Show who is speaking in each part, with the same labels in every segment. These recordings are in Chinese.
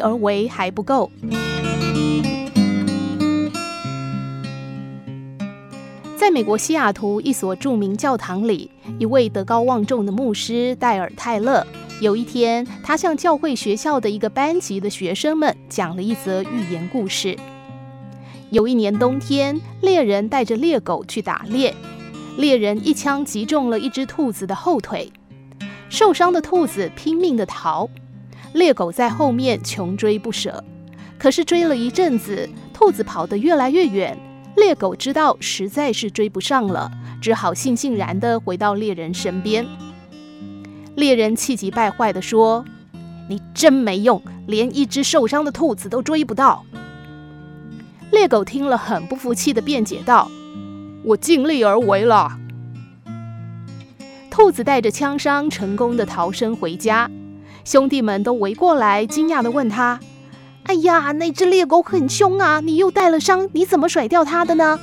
Speaker 1: 而为还不够。在美国西雅图一所著名教堂里，一位德高望重的牧师戴尔·泰勒，有一天，他向教会学校的一个班级的学生们讲了一则寓言故事。有一年冬天，猎人带着猎狗去打猎，猎人一枪击中了一只兔子的后腿，受伤的兔子拼命的逃，猎狗在后面穷追不舍。可是追了一阵子，兔子跑得越来越远。猎狗知道实在是追不上了，只好悻悻然地回到猎人身边。猎人气急败坏地说：“你真没用，连一只受伤的兔子都追不到。”猎狗听了，很不服气地辩解道：“我尽力而为了。”兔子带着枪伤，成功地逃生回家。兄弟们都围过来，惊讶地问他。哎呀，那只猎狗很凶啊！你又带了伤，你怎么甩掉它的呢？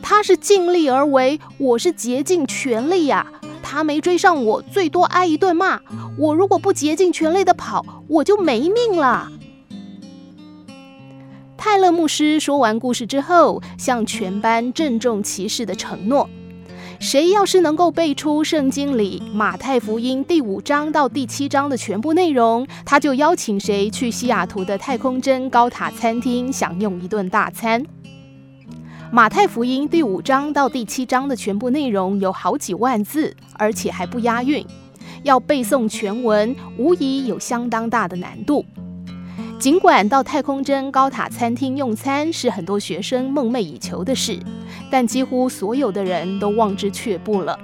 Speaker 1: 他是尽力而为，我是竭尽全力呀。他没追上我，最多挨一顿骂。我如果不竭尽全力的跑，我就没命了。泰勒牧师说完故事之后，向全班郑重其事的承诺。谁要是能够背出圣经里马太福音第五章到第七章的全部内容，他就邀请谁去西雅图的太空针高塔餐厅享用一顿大餐。马太福音第五章到第七章的全部内容有好几万字，而且还不押韵，要背诵全文，无疑有相当大的难度。尽管到太空针高塔餐厅用餐是很多学生梦寐以求的事，但几乎所有的人都望之却步了。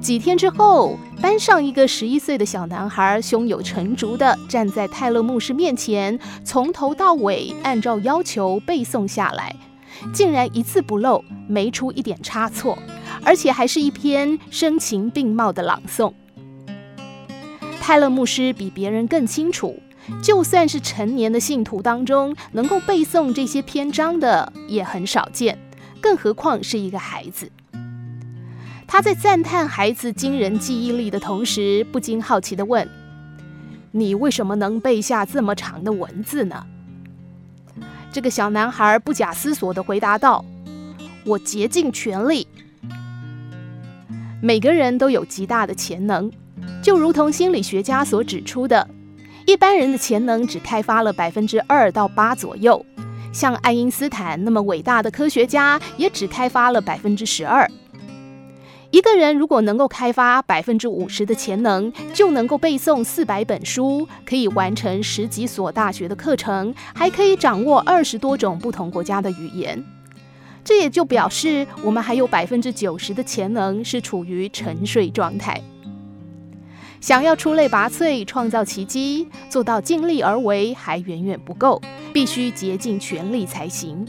Speaker 1: 几天之后，班上一个十一岁的小男孩胸有成竹地站在泰勒牧师面前，从头到尾按照要求背诵下来，竟然一字不漏，没出一点差错，而且还是一篇声情并茂的朗诵。泰勒牧师比别人更清楚。就算是成年的信徒当中，能够背诵这些篇章的也很少见，更何况是一个孩子。他在赞叹孩子惊人记忆力的同时，不禁好奇地问：“你为什么能背下这么长的文字呢？”这个小男孩不假思索地回答道：“我竭尽全力。”每个人都有极大的潜能，就如同心理学家所指出的。一般人的潜能只开发了百分之二到八左右，像爱因斯坦那么伟大的科学家也只开发了百分之十二。一个人如果能够开发百分之五十的潜能，就能够背诵四百本书，可以完成十几所大学的课程，还可以掌握二十多种不同国家的语言。这也就表示我们还有百分之九十的潜能是处于沉睡状态。想要出类拔萃、创造奇迹，做到尽力而为还远远不够，必须竭尽全力才行。